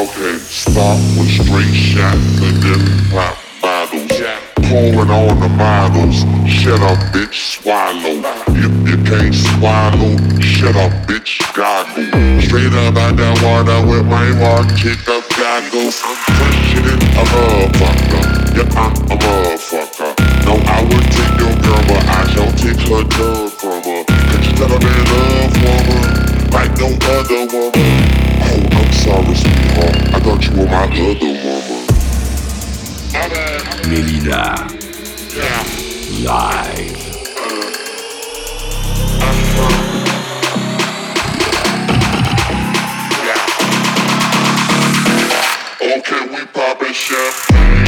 Okay, stop with straight shots and then pop bottles. Pouring on the models. Shut up, bitch, swallow. If you can't swallow, shut up, bitch, goggle. Straight up out that water with my walk, kick up goggles. I'm fresher than a motherfucker. Yeah, I'm a motherfucker. No, I would take your girl, but I shall take her dog from her. Cause she's not a man love woman, like no other woman sorry, sweetheart. I thought you were my other mama. Melyna. Yeah. Live. Okay, we poppin' champagne.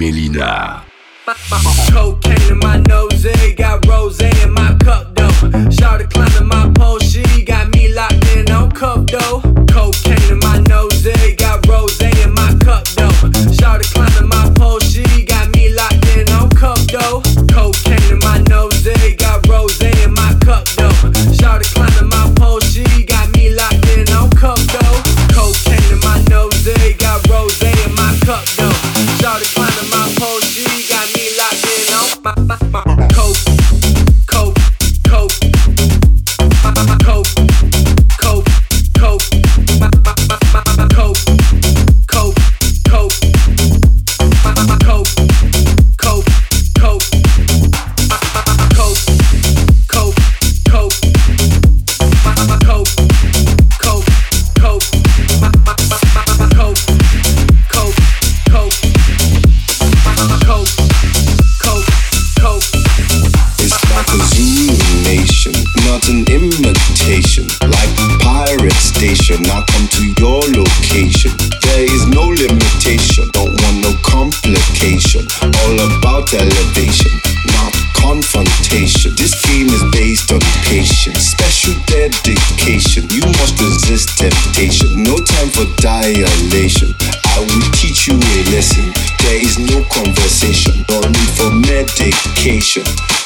Melyna. Cocaine in my nose, got rose in my cup though. Shout it, climb.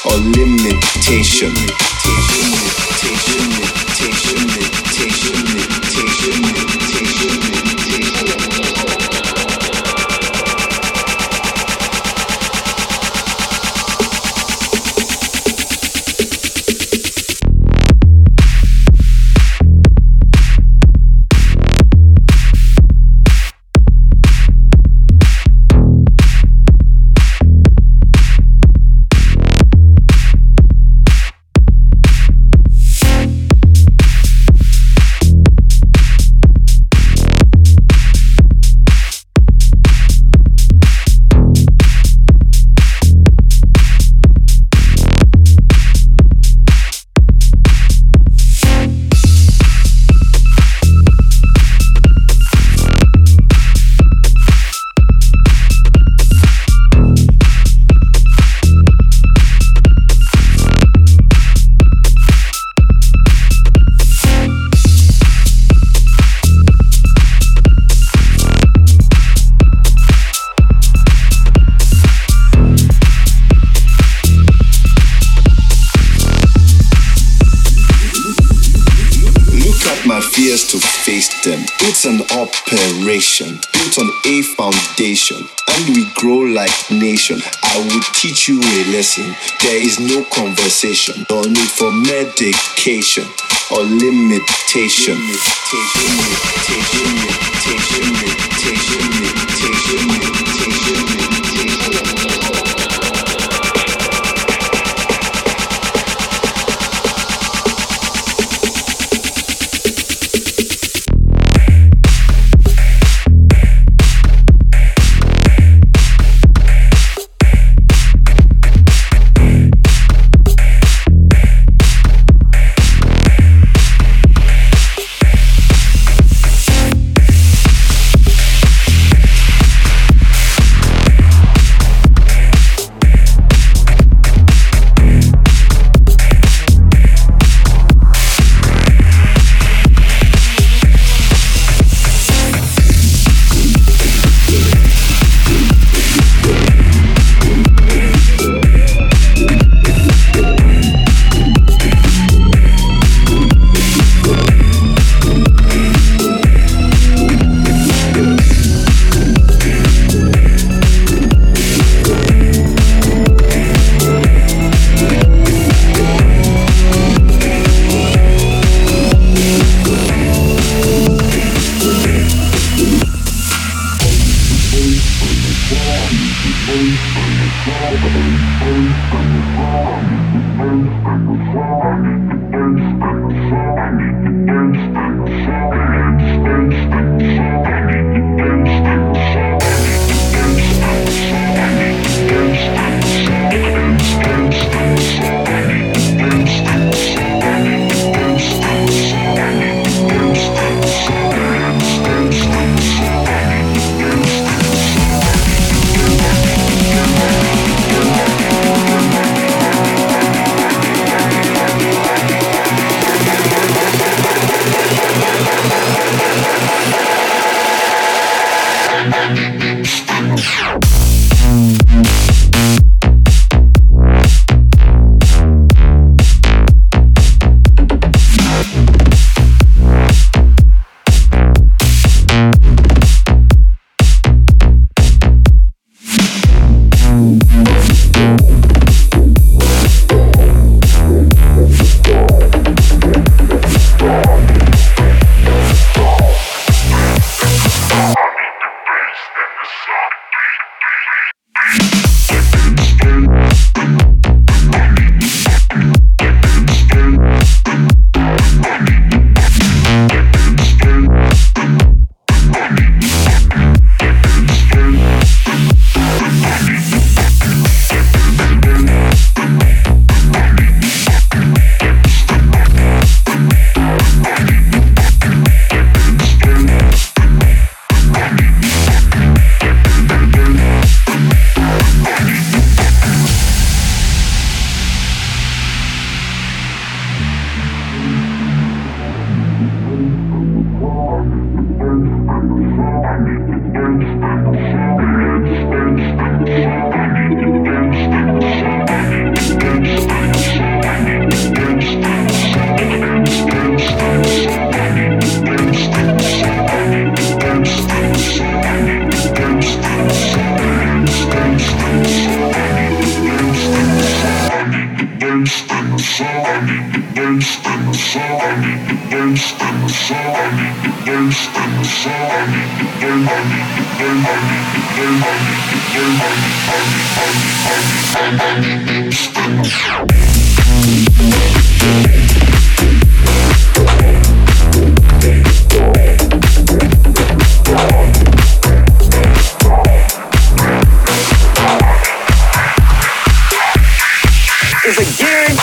or limitation. you a lesson. There is no conversation, no need for medication or limitation. limitation, limitation, limitation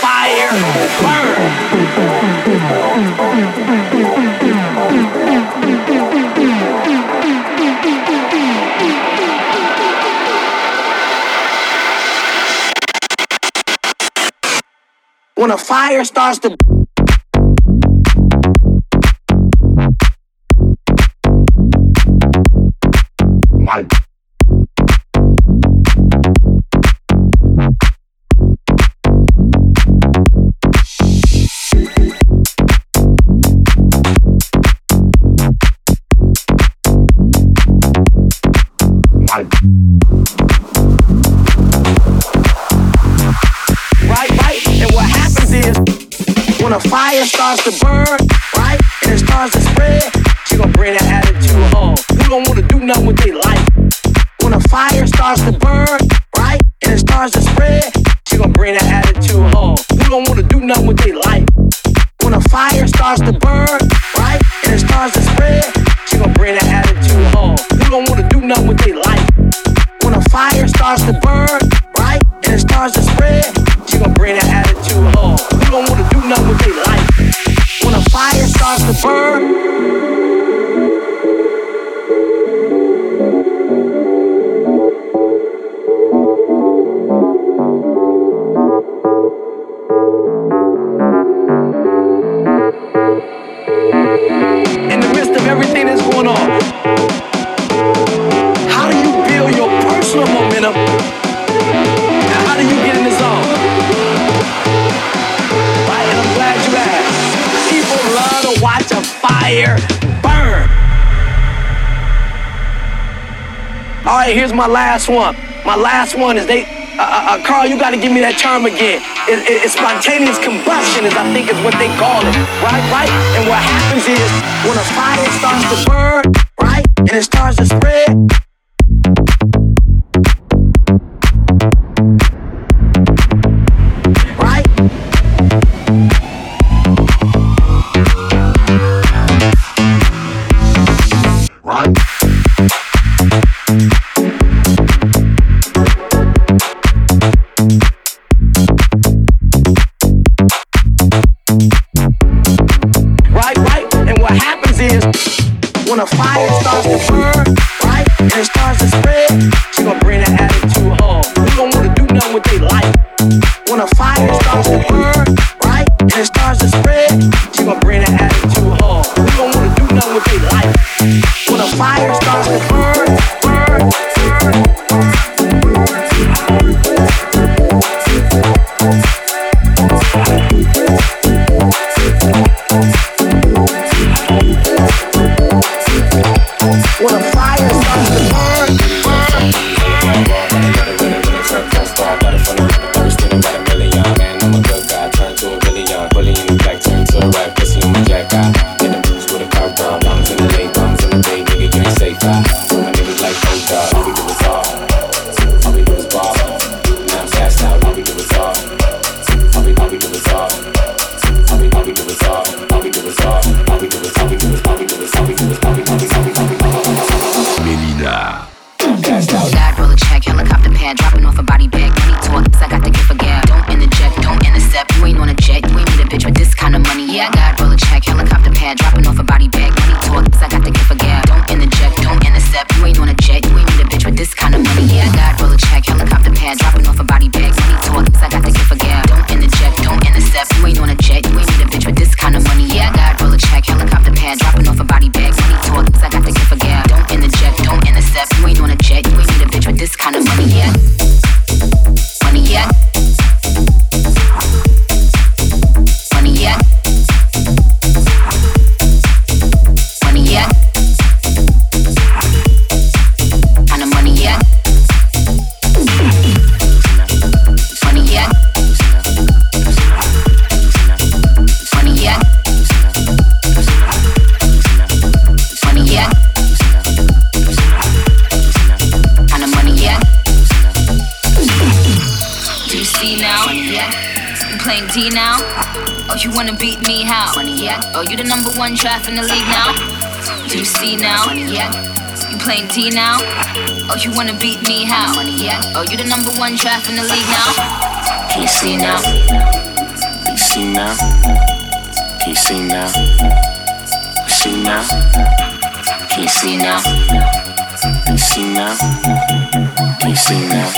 fire burn. when a fire starts to When a fire starts to burn, right, and it starts to spread, she gonna bring that attitude home. Who don't wanna do nothing with their life? When a fire starts to burn, right, and it starts to spread, she gonna bring that attitude home. Who don't wanna do nothing with their life? When a fire starts to burn, right, and it starts to spread, starts to burn, right, and it starts to spread, she gonna bring that attitude home. Who don't wanna do nothing with their life? When a fire starts to burn. My last one. My last one is they. Uh, uh, uh Carl, you got to give me that term again. It, it, it's spontaneous combustion, is I think is what they call it, right? Right. And what happens is when a fire starts to burn, right, and it starts to spread, You playing now? Oh, you wanna beat me how? Yeah. Oh, you the number one draft in the league now? Can you see now? Can you see now? Can you see now? See now? Can you see now? Can you see now? Can you see now?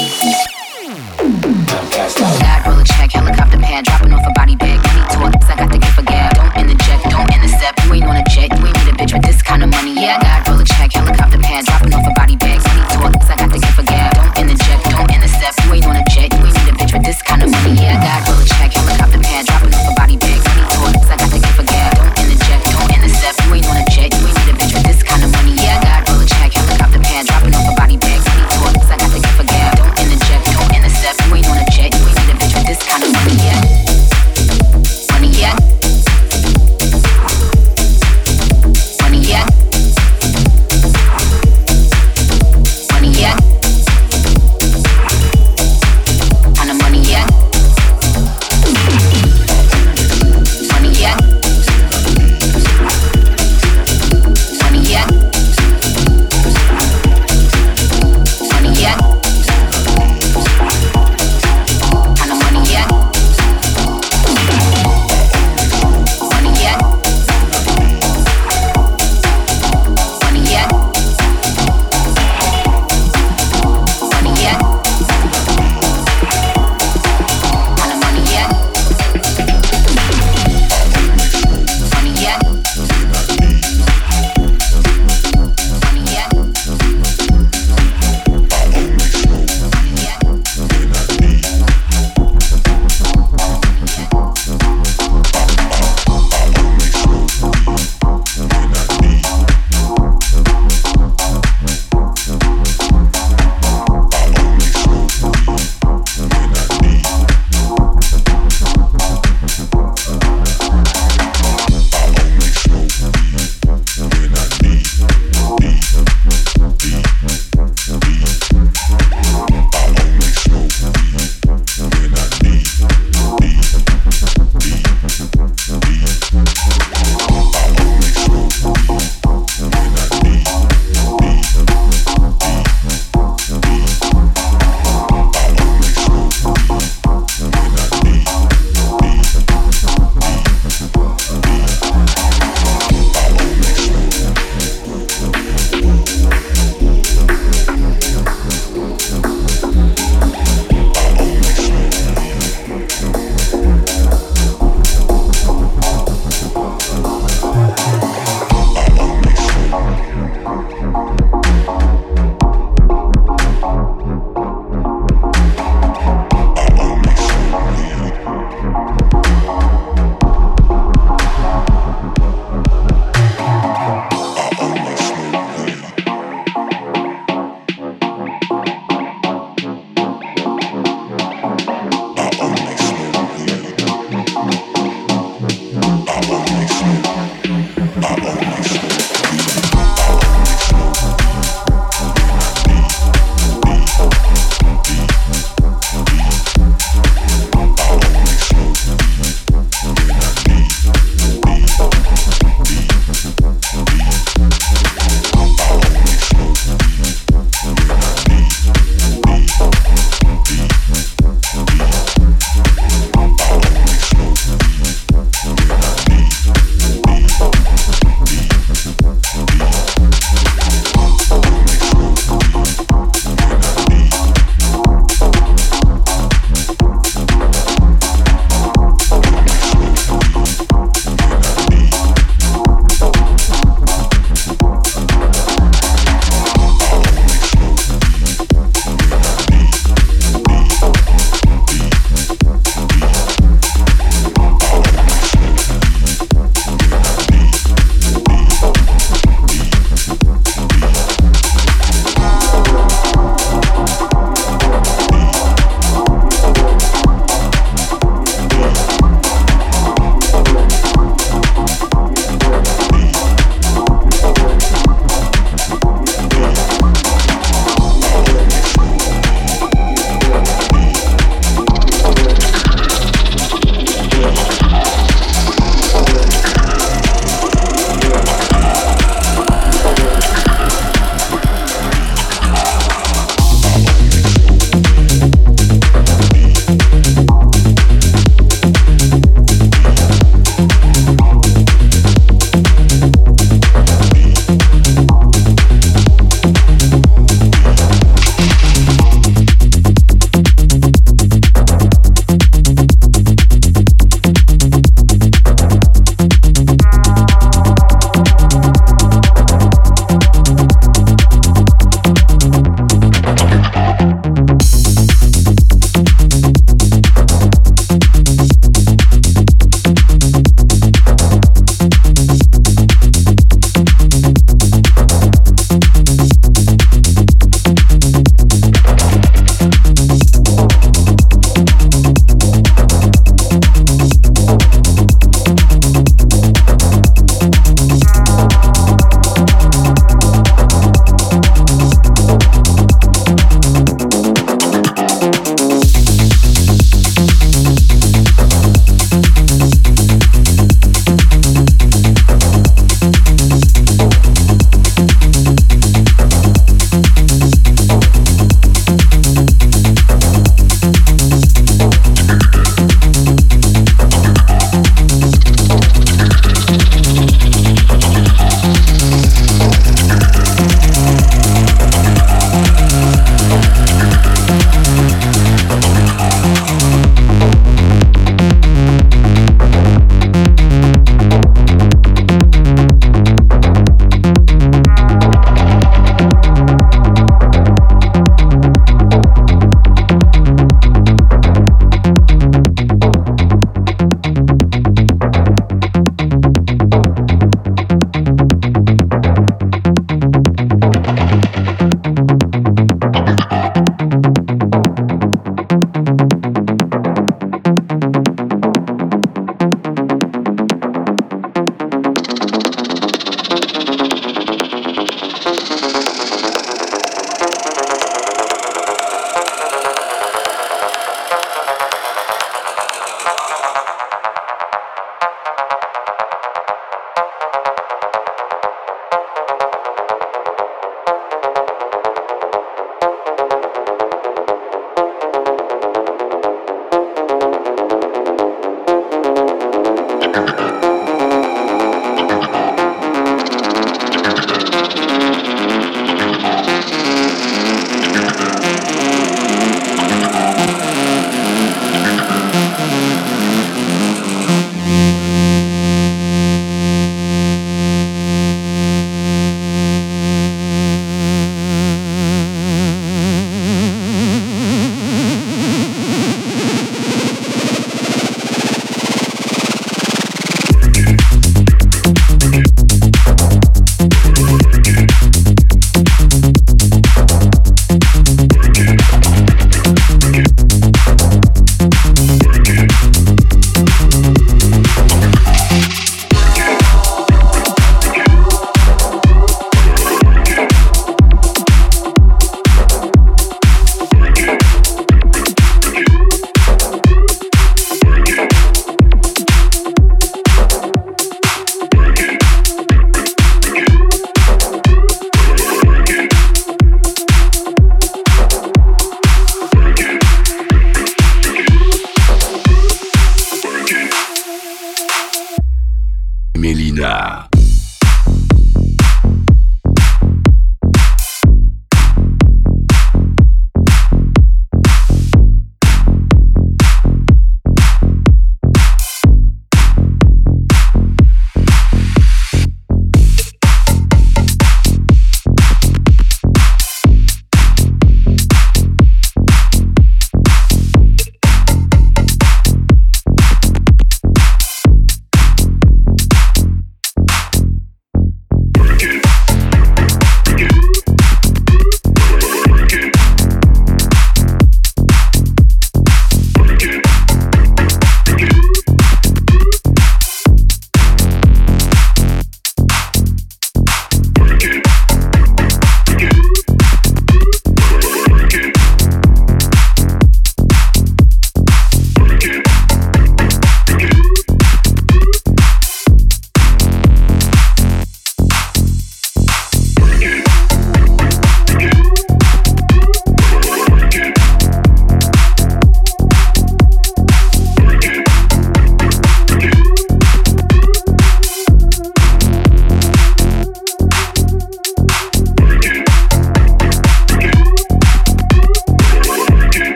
God, roll a check, helicopter pad, dropping off a body bag. Money talks, I got the gift for gab.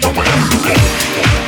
Quit.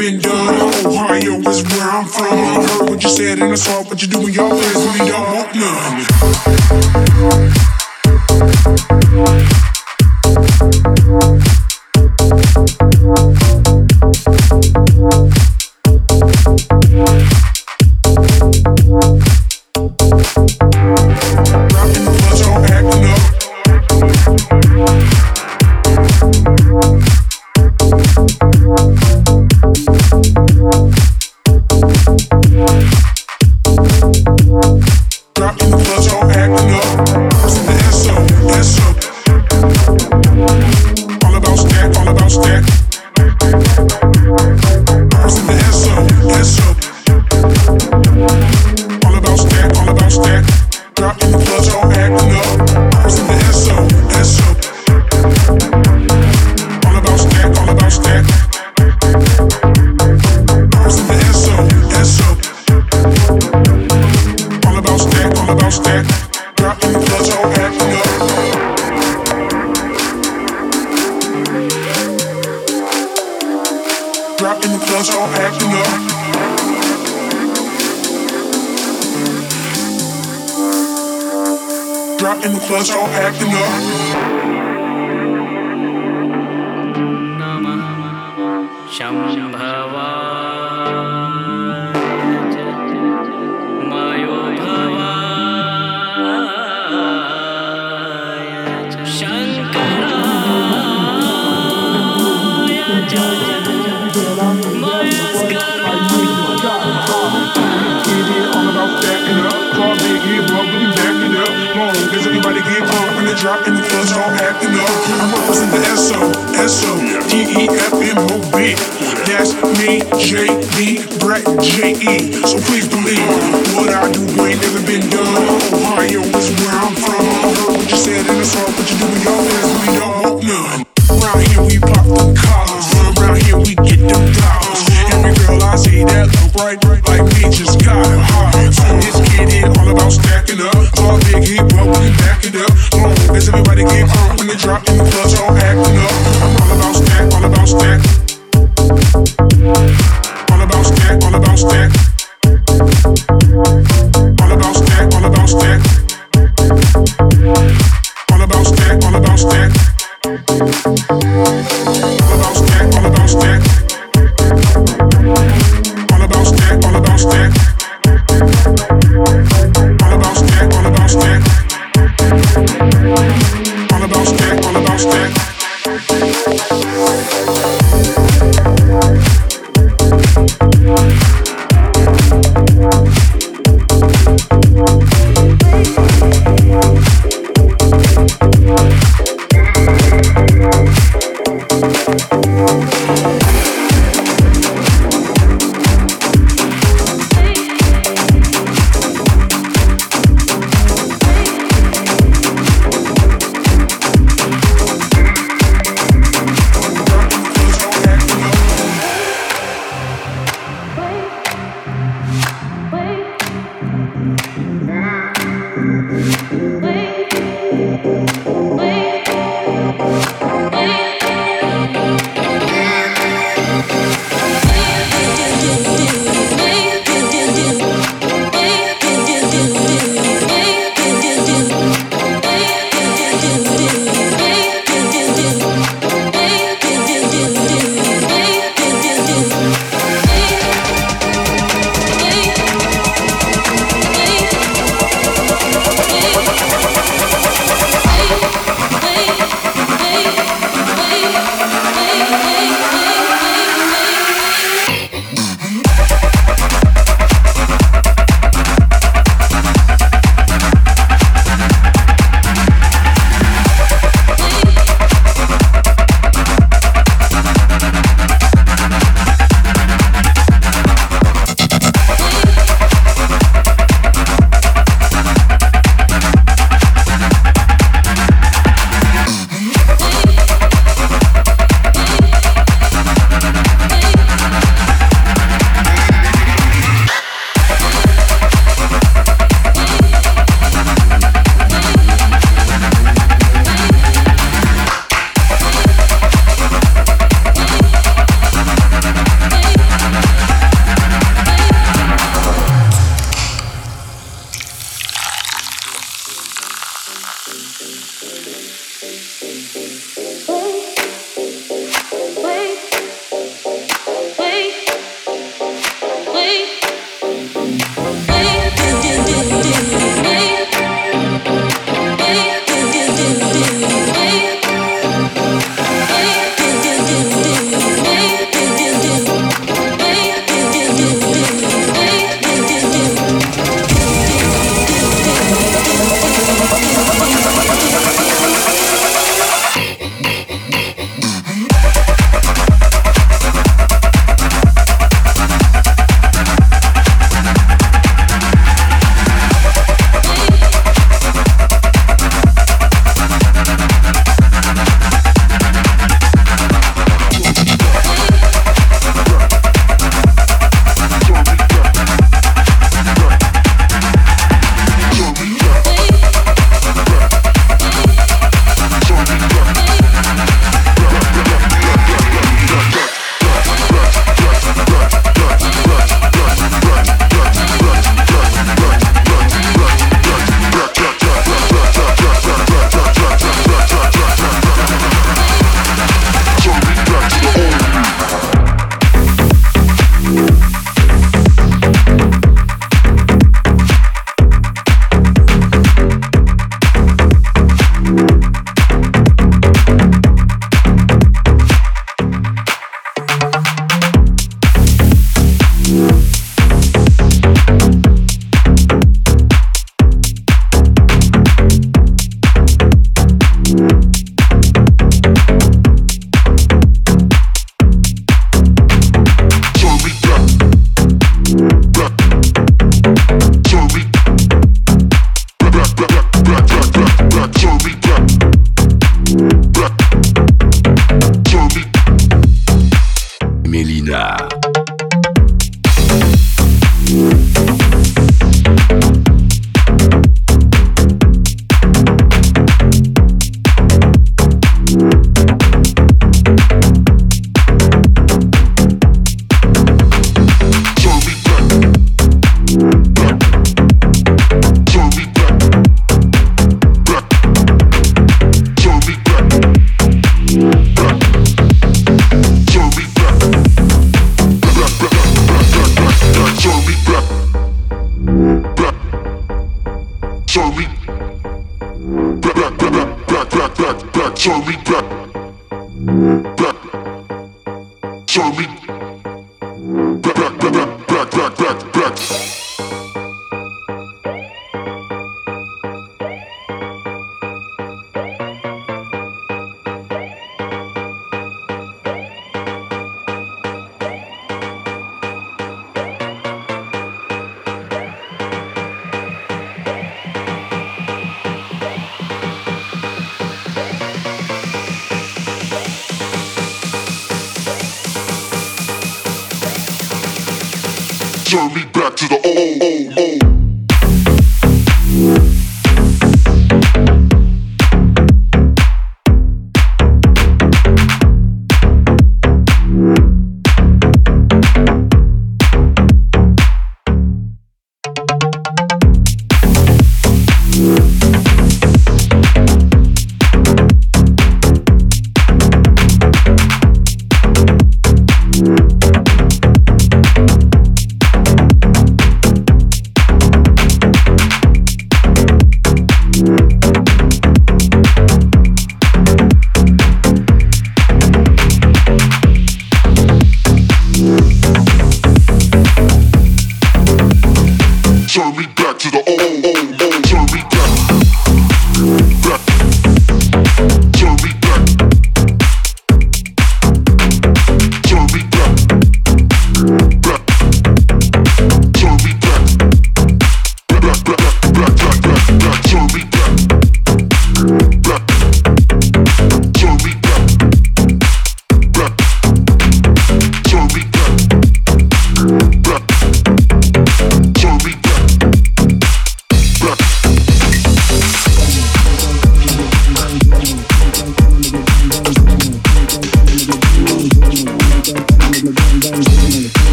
Been done. All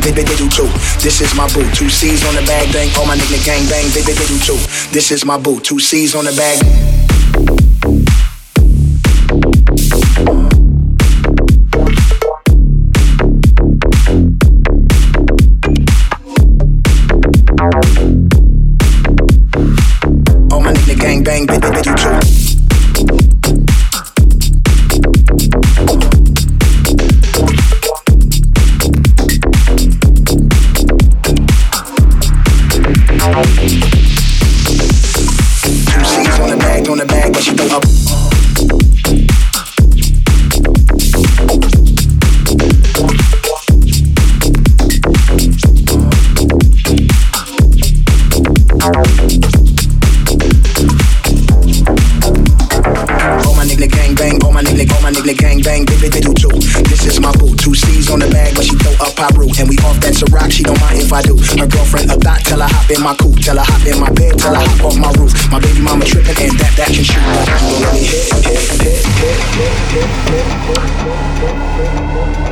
bang, they do too. This is my boo, two C's on the bag, thing. All my niggas gang bang, they do too. This is my boo, two C's on the bag. All gang bang, big they do too. This is my boo, two C's on the bag, but she throw up Piru, and we off that Ciroc. She don't mind if I do. Her girlfriend a thought, tell her hop in my coupe, tell her hop in my bed, tell her hop off my roof. My baby mama tripping, and that that can shoot. Let me hit, hit, hit, hit, hit, hit, hit.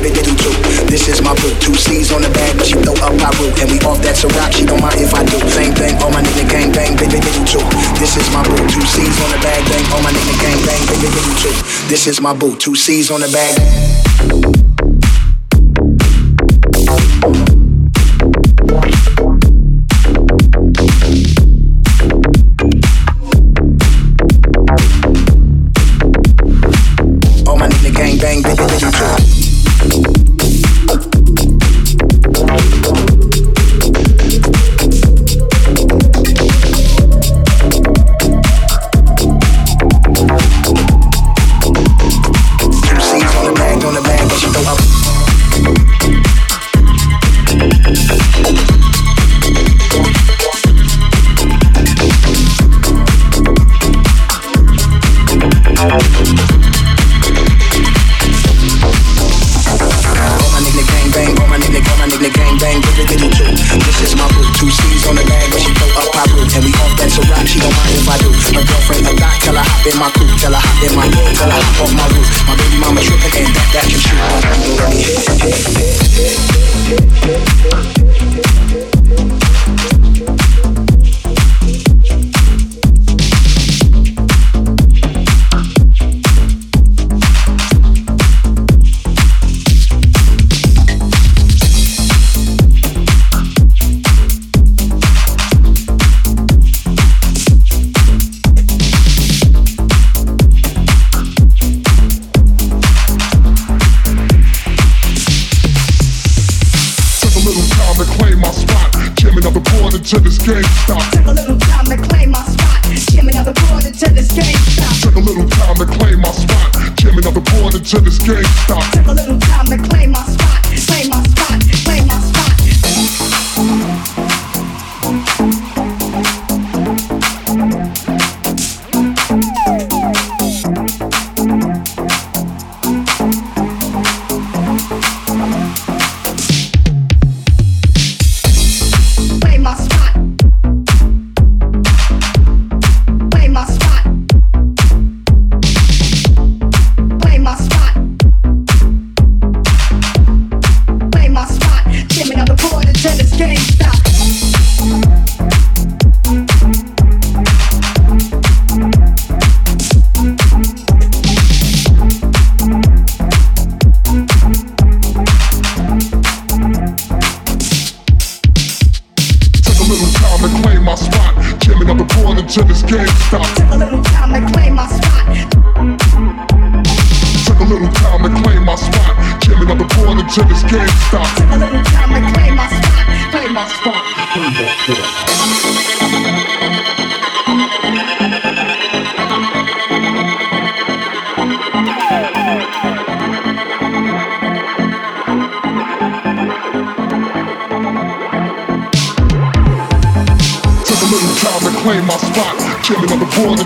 This is my boo, two C's on the bag, but she throw up my Piru, and we off that Ciroc. She don't mind if I do. Same thing. All my niggas gang bang, they do. This is my boo, two C's on the bag, bang. All my niggas gang bang, they do. This is my boo, two C's on the bag.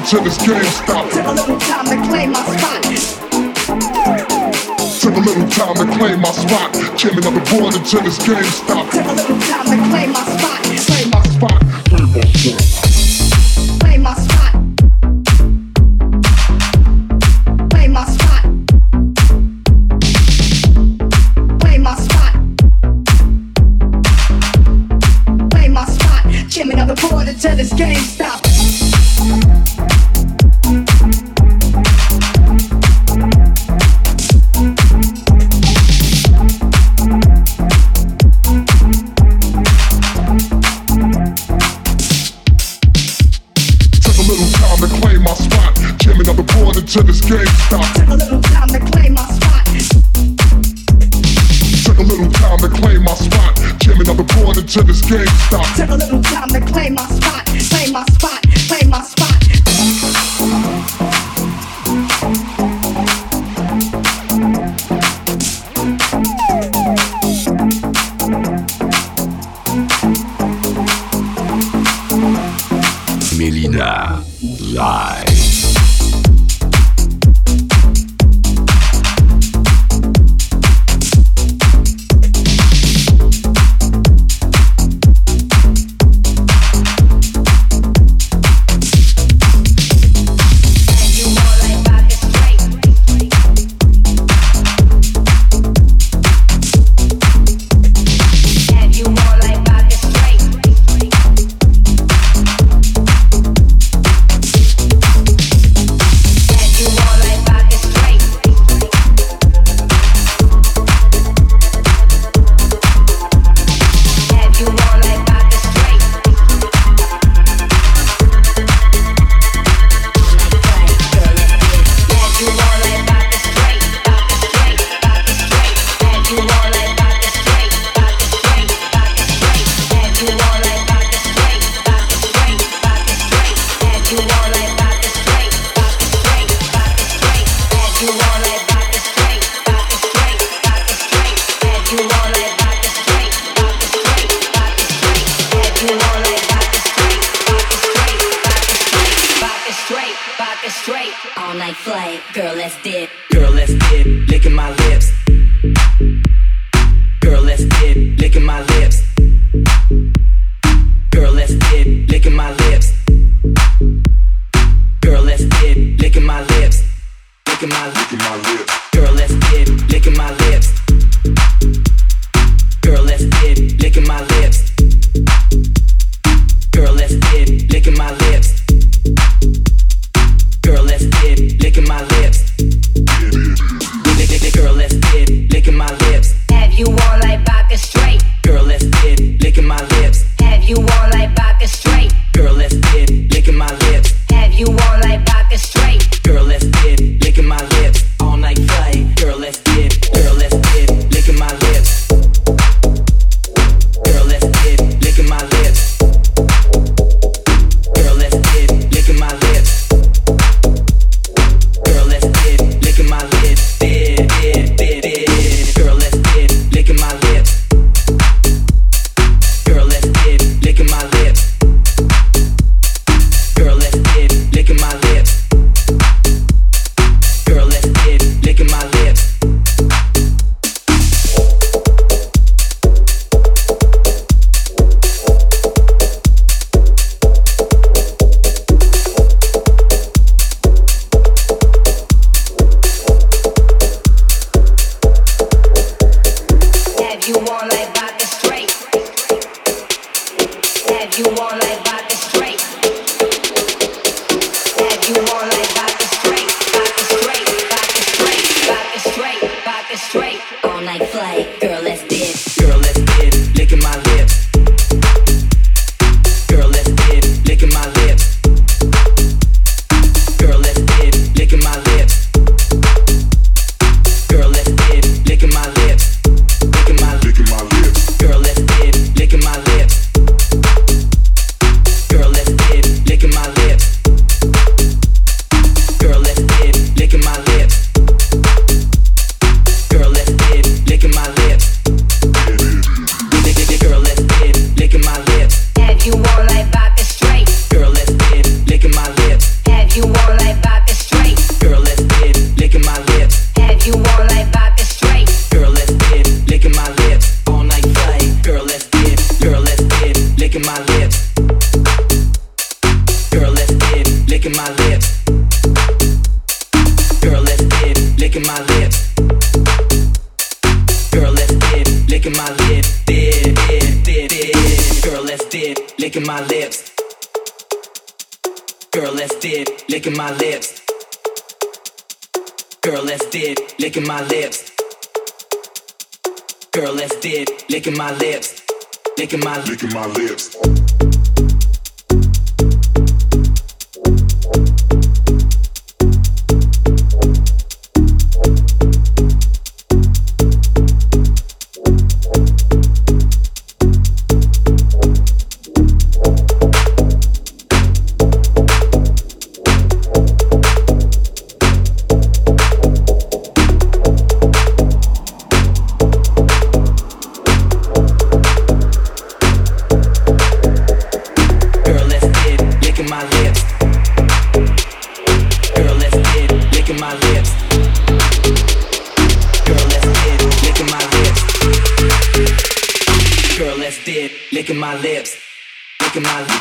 till this game stops. Took a little time to claim my spot. Took a little time to claim my spot. Jamming up the board until this game stops. Melyna live. licking my lips. Girl, let's dip, licking my lips. Girl, let's dip, licking my lips. Licking my, lips. licking my lips. mal.